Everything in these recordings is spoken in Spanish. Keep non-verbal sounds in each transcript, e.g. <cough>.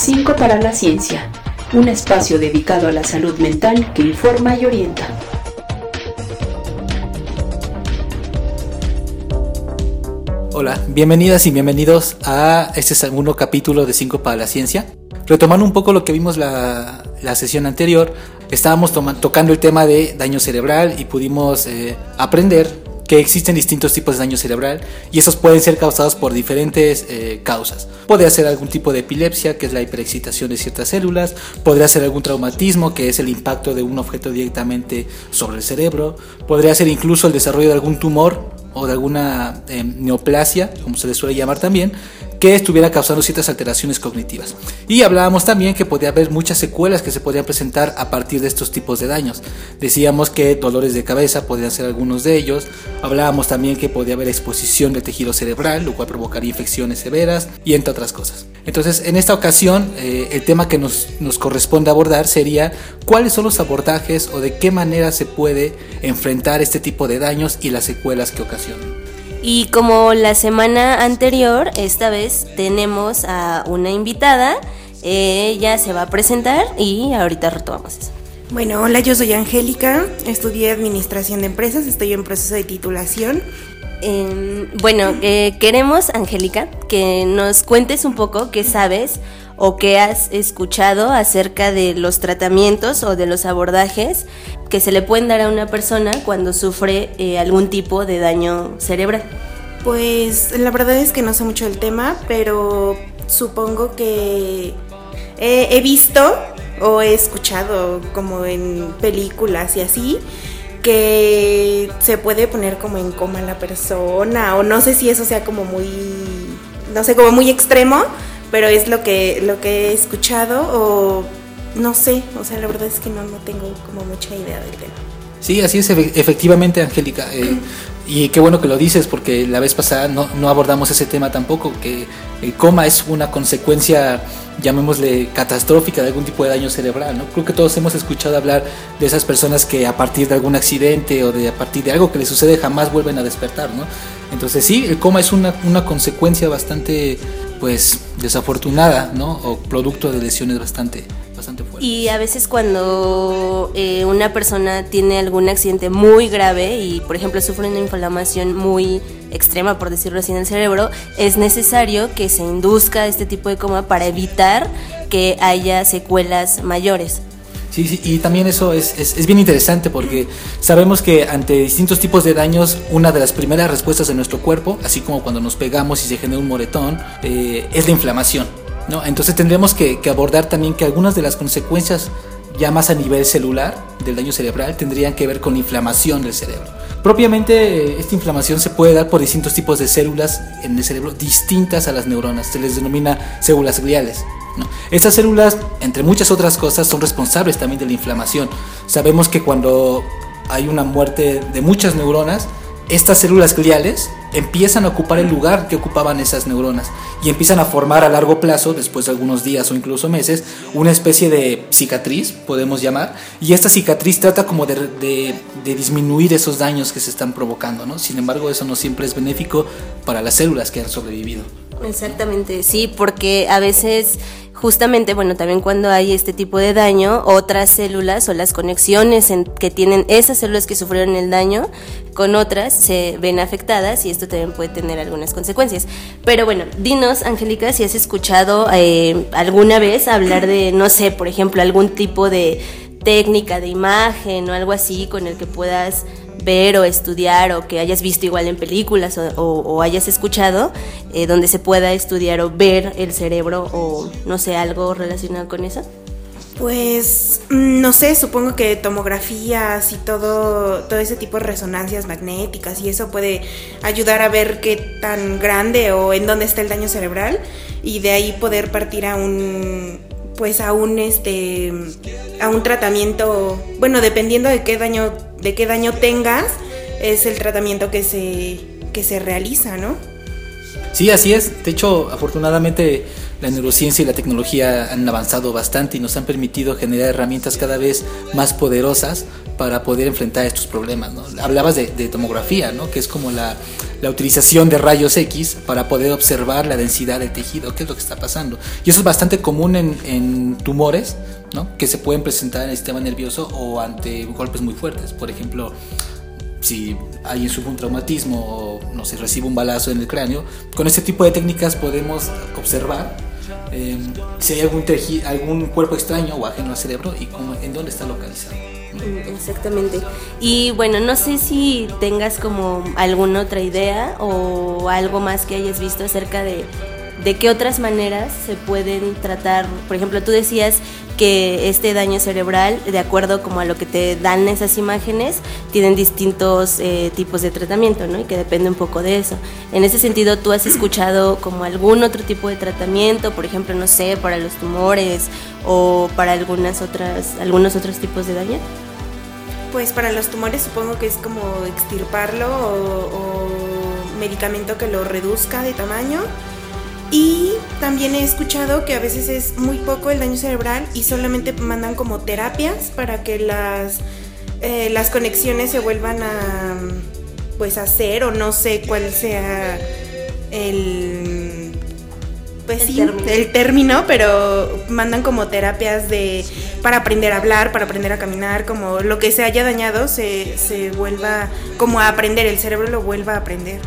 5 para la Ciencia, un espacio dedicado a la salud mental que informa y orienta. Hola, bienvenidas y bienvenidos a este segundo capítulo de 5 para la Ciencia. Retomando un poco lo que vimos la, la sesión anterior, estábamos tocando el tema de daño cerebral y pudimos eh, aprender que existen distintos tipos de daño cerebral y esos pueden ser causados por diferentes eh, causas. Podría ser algún tipo de epilepsia, que es la hiperexcitación de ciertas células, podría ser algún traumatismo, que es el impacto de un objeto directamente sobre el cerebro, podría ser incluso el desarrollo de algún tumor o de alguna eh, neoplasia, como se le suele llamar también, que estuviera causando ciertas alteraciones cognitivas. Y hablábamos también que podía haber muchas secuelas que se podrían presentar a partir de estos tipos de daños. Decíamos que dolores de cabeza podrían ser algunos de ellos. Hablábamos también que podía haber exposición del tejido cerebral, lo cual provocaría infecciones severas y entre otras cosas. Entonces, en esta ocasión, eh, el tema que nos, nos corresponde abordar sería cuáles son los abordajes o de qué manera se puede enfrentar este tipo de daños y las secuelas que ocasionan. Y como la semana anterior, esta vez tenemos a una invitada. Ella se va a presentar y ahorita retomamos eso. Bueno, hola, yo soy Angélica, estudié Administración de Empresas, estoy en proceso de titulación. Em, bueno, eh, queremos, Angélica, que nos cuentes un poco qué sabes o qué has escuchado acerca de los tratamientos o de los abordajes que se le pueden dar a una persona cuando sufre eh, algún tipo de daño cerebral. Pues la verdad es que no sé mucho del tema, pero supongo que he, visto o he escuchado como en películas y así que se puede poner como en coma la persona o no sé si eso sea como muy no sé como muy extremo pero es lo que lo que he escuchado o no sé, o sea, la verdad es que no, no tengo como mucha idea del tema. Sí, así es, efectivamente, Angélica. Eh, y qué bueno que lo dices, porque la vez pasada no, no, abordamos ese tema tampoco, que el coma es una consecuencia, llamémosle, catastrófica de algún tipo de daño cerebral. ¿no? Creo que todos hemos escuchado hablar de esas personas que a partir de algún accidente o de a partir de algo que les sucede jamás vuelven a despertar. ¿no? Entonces sí, el coma es una, una consecuencia bastante pues desafortunada, ¿no? O producto de lesiones bastante bastante fuertes. Y a veces cuando eh, una persona tiene algún accidente muy grave y por ejemplo sufre una inflamación muy extrema, por decirlo así, en el cerebro, es necesario que se induzca este tipo de coma para evitar que haya secuelas mayores. Sí, sí, y también eso es, es, bien interesante porque sabemos que ante distintos tipos de daños, una de las primeras respuestas de nuestro cuerpo, así como cuando nos pegamos y se genera un moretón, eh, es la inflamación. ¿no? Entonces tendremos que, que abordar también que algunas de las consecuencias ya más a nivel celular del daño cerebral tendrían que ver con la inflamación del cerebro. Propiamente esta inflamación se puede dar por distintos tipos de células en el cerebro distintas a las neuronas, se les denomina células gliales. Estas células, entre muchas otras cosas, son responsables también de la inflamación. Sabemos que cuando hay una muerte de muchas neuronas, estas células gliales empiezan a ocupar el lugar que ocupaban esas neuronas y empiezan a formar a largo plazo, después de algunos días o incluso meses, una especie de cicatriz, podemos llamar, y esta cicatriz trata como de, disminuir esos daños que se están provocando, ¿no? Sin embargo, eso no siempre es benéfico para las células que han sobrevivido. Exactamente, sí, porque a veces justamente, bueno, también cuando hay este tipo de daño, otras células o las conexiones en, que tienen esas células que sufrieron el daño con otras se ven afectadas y esto también puede tener algunas consecuencias. Pero bueno, dinos, Angélica, si has escuchado eh, alguna vez hablar de, no sé, por ejemplo, algún tipo de técnica de imagen o algo así con el que puedas ver o estudiar o que hayas visto igual en películas o, hayas escuchado, eh, donde se pueda estudiar o ver el cerebro o no sé, algo relacionado con eso? Pues mm, no sé, supongo que tomografías y todo, todo ese tipo de resonancias magnéticas y eso puede ayudar a ver qué tan grande o en dónde está el daño cerebral y de ahí poder partir a un pues a un este a un tratamiento, bueno, dependiendo de qué daño de qué daño tengas, es el tratamiento que se que se realiza, ¿no? Sí, así es. De hecho, afortunadamente la neurociencia y la tecnología han avanzado bastante y nos han permitido generar herramientas cada vez más poderosas para poder enfrentar estos problemas. ¿no? Hablabas de, tomografía, ¿no? que es como la, la, utilización de rayos X para poder observar la densidad del tejido, qué es lo que está pasando. Y eso es bastante común en, en tumores ¿no? que se pueden presentar en el sistema nervioso o ante golpes muy fuertes. Por ejemplo, si alguien sufre un traumatismo o no se recibe un balazo en el cráneo, con este tipo de técnicas podemos observar eh, si hay algún, algún cuerpo extraño o ajeno al cerebro y cómo, en dónde está localizado. Mm, exactamente. Y bueno, no sé si tengas como alguna otra idea o algo más que hayas visto acerca de de qué otras maneras se pueden tratar. Por ejemplo, tú decías que este daño cerebral, de acuerdo como a lo que te dan esas imágenes, tienen distintos eh, tipos de tratamiento, ¿no? Y que depende un poco de eso. En ese sentido, ¿tú has escuchado como algún otro tipo de tratamiento, por ejemplo, no sé, para los tumores o para algunas otras, algunos otros tipos de daño? Pues para los tumores supongo que es como extirparlo o medicamento que lo reduzca de tamaño y también he escuchado que a veces es muy poco el daño cerebral y solamente mandan como terapias para que las, eh, las conexiones se vuelvan a pues hacer o no sé cuál sea el pues sí, término. el término, pero mandan como terapias de para aprender a hablar, para aprender a caminar, como lo que se haya dañado se, se vuelva como a aprender, el cerebro lo vuelva a aprender.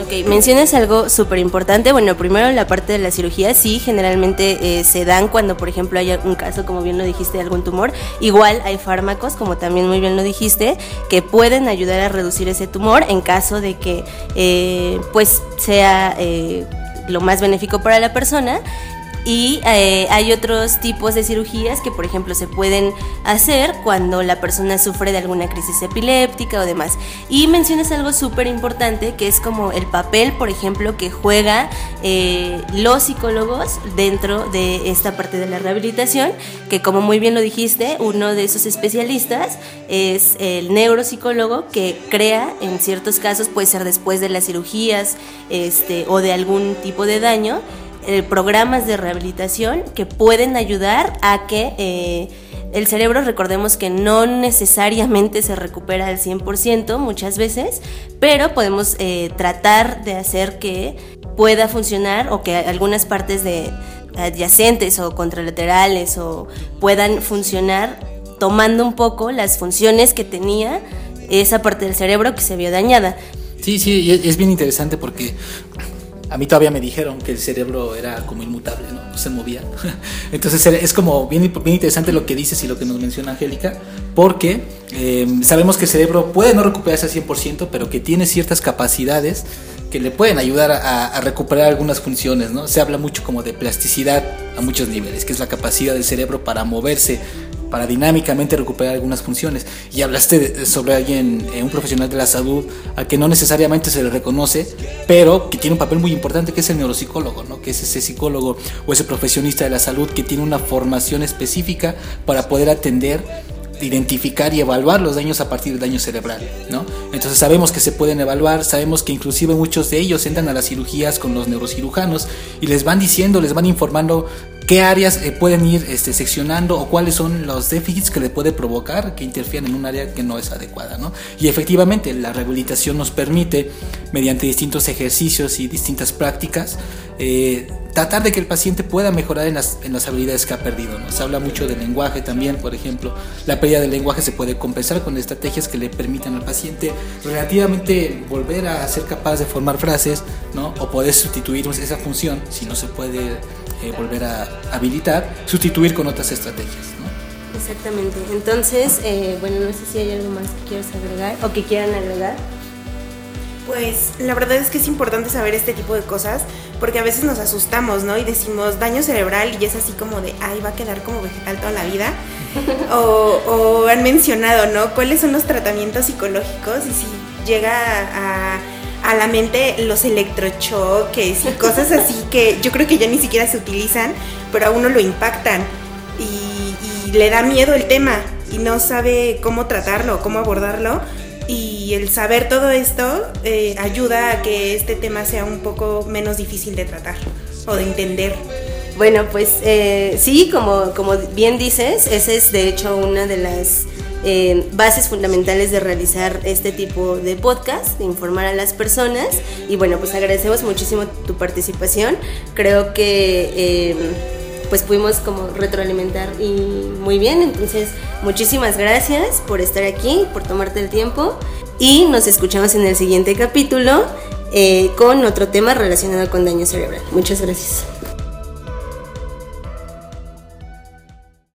Ok, mencionas algo súper importante. Bueno, primero la parte de la cirugía, sí, generalmente eh, se dan cuando, por ejemplo, hay un caso, como bien lo dijiste, de algún tumor. Igual hay fármacos, como también muy bien lo dijiste, que pueden ayudar a reducir ese tumor en caso de que, eh, pues, sea eh, lo más benéfico para la persona. Y eh, hay otros tipos de cirugías que, por ejemplo, se pueden hacer cuando la persona sufre de alguna crisis epiléptica o demás. Y mencionas algo súper importante que es como el papel, por ejemplo, que juega eh, los psicólogos dentro de esta parte de la rehabilitación, que como muy bien lo dijiste, uno de esos especialistas es el neuropsicólogo que crea, en ciertos casos, puede ser después de las cirugías este, o de algún tipo de daño, eh, programas de rehabilitación que pueden ayudar a que eh, el cerebro, recordemos que no necesariamente se recupera al 100% muchas veces, pero podemos eh, tratar de hacer que pueda funcionar o que algunas partes de adyacentes o contralaterales o puedan funcionar tomando un poco las funciones que tenía esa parte del cerebro que se vio dañada. Sí, sí, es bien interesante porque a mí todavía me dijeron que el cerebro era como inmutable, no, se movía. <laughs> Entonces es como bien, bien, interesante lo que dices y lo que nos menciona Angélica, porque em, sabemos que el cerebro puede no recuperarse al 100%, pero que tiene ciertas capacidades que le pueden ayudar a, a, recuperar algunas funciones, ¿no? Se habla mucho como de plasticidad a muchos niveles, que es la capacidad del cerebro para moverse para dinámicamente recuperar algunas funciones. Y hablaste sobre alguien, eh, un profesional de la salud, al que no necesariamente se le reconoce, pero que tiene un papel muy importante, que es el neuropsicólogo, ¿no? que es ese psicólogo o ese profesionista de la salud que tiene una formación específica para poder atender identificar y evaluar los daños a partir del daño cerebral, ¿no? Entonces sabemos que se pueden evaluar, sabemos que inclusive muchos de ellos entran a las cirugías con los neurocirujanos y les van diciendo, les van informando qué áreas eh, pueden ir este, seccionando o cuáles son los déficits que le puede provocar que interfieran en un área que no es adecuada. ¿no? Y efectivamente la rehabilitación nos permite, mediante distintos ejercicios y distintas prácticas, eh, tratar de que el paciente pueda mejorar en las, en las habilidades que ha perdido. ¿no? Se habla mucho del lenguaje también, por ejemplo, la pérdida del lenguaje se puede compensar con estrategias que le permitan al paciente relativamente volver a ser capaz de formar frases ¿no? o poder sustituir esa función si no se puede eh, volver a habilitar, sustituir con otras estrategias. ¿no? Exactamente. Entonces, eh, bueno, no sé si hay algo más que quieras agregar o que quieran agregar. Pues la verdad es que es importante saber este tipo de cosas porque a veces nos asustamos, ¿no? Y decimos daño cerebral y es así como de, ay, va a quedar como vegetal toda la vida. <laughs> o, o han mencionado, ¿no? ¿Cuáles son los tratamientos psicológicos? Y si llega a a la mente los electrochoques y cosas así <laughs> que yo creo que ya ni siquiera se utilizan, pero a uno lo impactan y, le da miedo el tema y no sabe cómo tratarlo, cómo abordarlo. Y el saber todo esto eh, ayuda a que este tema sea un poco menos difícil de tratar o de entender. Bueno, pues eh, sí, como, como bien dices, esa es de hecho una de las eh, bases fundamentales de realizar este tipo de podcast, de informar a las personas. Y bueno, pues agradecemos muchísimo tu participación. Creo que eh, pues pudimos como retroalimentar y muy bien. Entonces, muchísimas gracias por estar aquí, por tomarte el tiempo. Y nos escuchamos en el siguiente capítulo eh, con otro tema relacionado con daño cerebral. Muchas gracias.